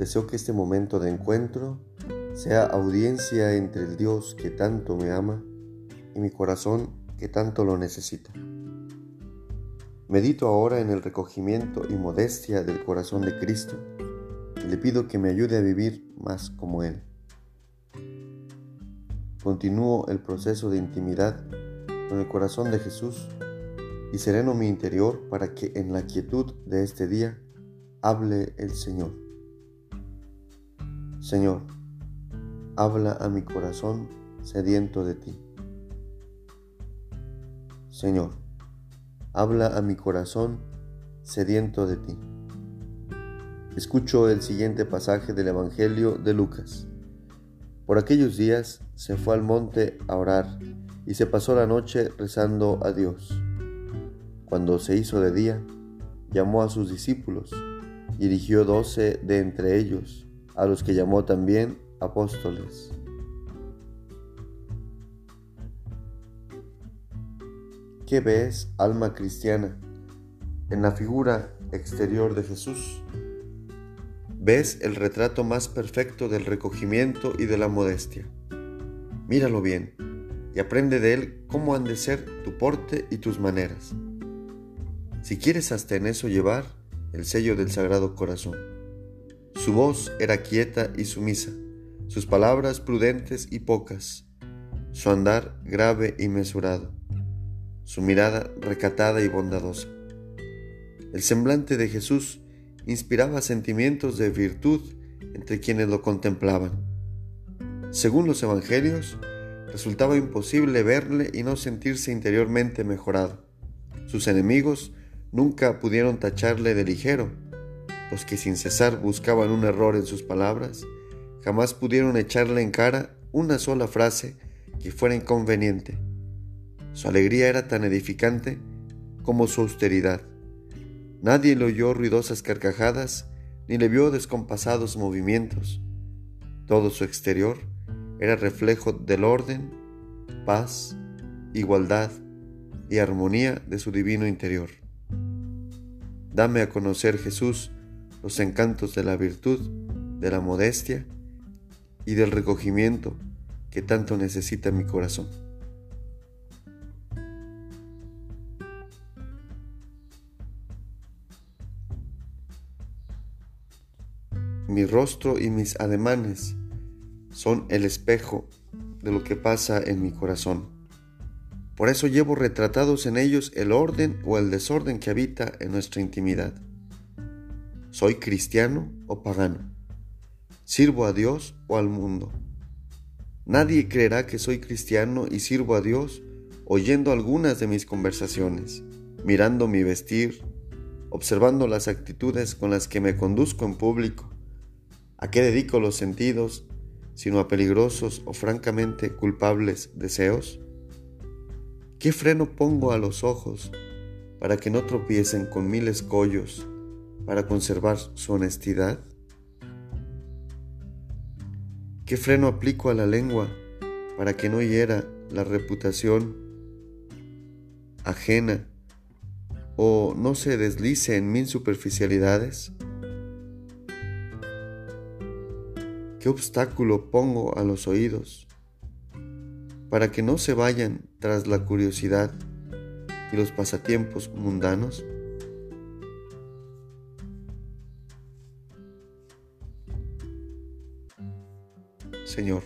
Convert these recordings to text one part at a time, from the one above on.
deseo que este momento de encuentro sea audiencia entre el Dios que tanto me ama y mi corazón que tanto lo necesita. Medito ahora en el recogimiento y modestia del corazón de Cristo y le pido que me ayude a vivir más como Él. Continúo el proceso de intimidad con el corazón de Jesús y sereno mi interior para que en la quietud de este día hable el Señor. Señor, habla a mi corazón sediento de ti. Señor, habla a mi corazón sediento de ti. Escucho el siguiente pasaje del Evangelio de Lucas. Por aquellos días se fue al monte a orar y se pasó la noche rezando a Dios. Cuando se hizo de día, llamó a sus discípulos y eligió doce de entre ellos, a los que llamó también apóstoles. ¿Qué ves, alma cristiana, en la figura exterior de Jesús? Ves el retrato más perfecto del recogimiento y de la modestia. Míralo bien y aprende de él cómo han de ser tu porte y tus maneras. Si quieres hasta en eso llevar el sello del Sagrado Corazón. Su voz era quieta y sumisa, sus palabras prudentes y pocas, su andar grave y mesurado su mirada recatada y bondadosa. El semblante de Jesús inspiraba sentimientos de virtud entre quienes lo contemplaban. Según los evangelios, resultaba imposible verle y no sentirse interiormente mejorado. Sus enemigos nunca pudieron tacharle de ligero. Los que sin cesar buscaban un error en sus palabras, jamás pudieron echarle en cara una sola frase que fuera inconveniente. Su alegría era tan edificante como su austeridad. Nadie le oyó ruidosas carcajadas ni le vio descompasados movimientos. Todo su exterior era reflejo del orden, paz, igualdad y armonía de su divino interior. Dame a conocer, Jesús, los encantos de la virtud, de la modestia y del recogimiento que tanto necesita mi corazón. Mi rostro y mis ademanes son el espejo de lo que pasa en mi corazón. Por eso llevo retratados en ellos el orden o el desorden que habita en nuestra intimidad. ¿Soy cristiano o pagano? ¿Sirvo a Dios o al mundo? Nadie creerá que soy cristiano y sirvo a Dios oyendo algunas de mis conversaciones, mirando mi vestir, observando las actitudes con las que me conduzco en público, ¿A qué dedico los sentidos sino a peligrosos o francamente culpables deseos? ¿Qué freno pongo a los ojos para que no tropiecen con mil escollos para conservar su honestidad? ¿Qué freno aplico a la lengua para que no hiera la reputación ajena o no se deslice en mil superficialidades? ¿Qué obstáculo pongo a los oídos para que no se vayan tras la curiosidad y los pasatiempos mundanos? Señor,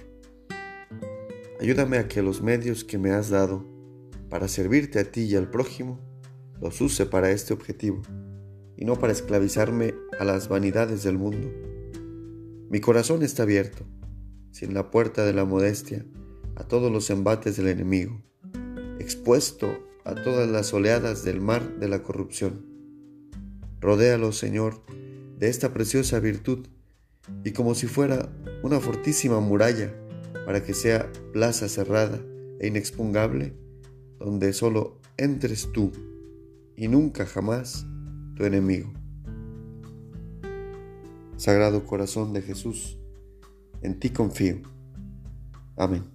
ayúdame a que los medios que me has dado para servirte a ti y al prójimo los use para este objetivo y no para esclavizarme a las vanidades del mundo. Mi corazón está abierto, sin la puerta de la modestia, a todos los embates del enemigo, expuesto a todas las oleadas del mar de la corrupción. Rodéalo, Señor, de esta preciosa virtud, y como si fuera una fortísima muralla, para que sea plaza cerrada e inexpugnable, donde solo entres tú y nunca jamás tu enemigo. Sagrado Corazón de Jesús, en ti confío. Amén.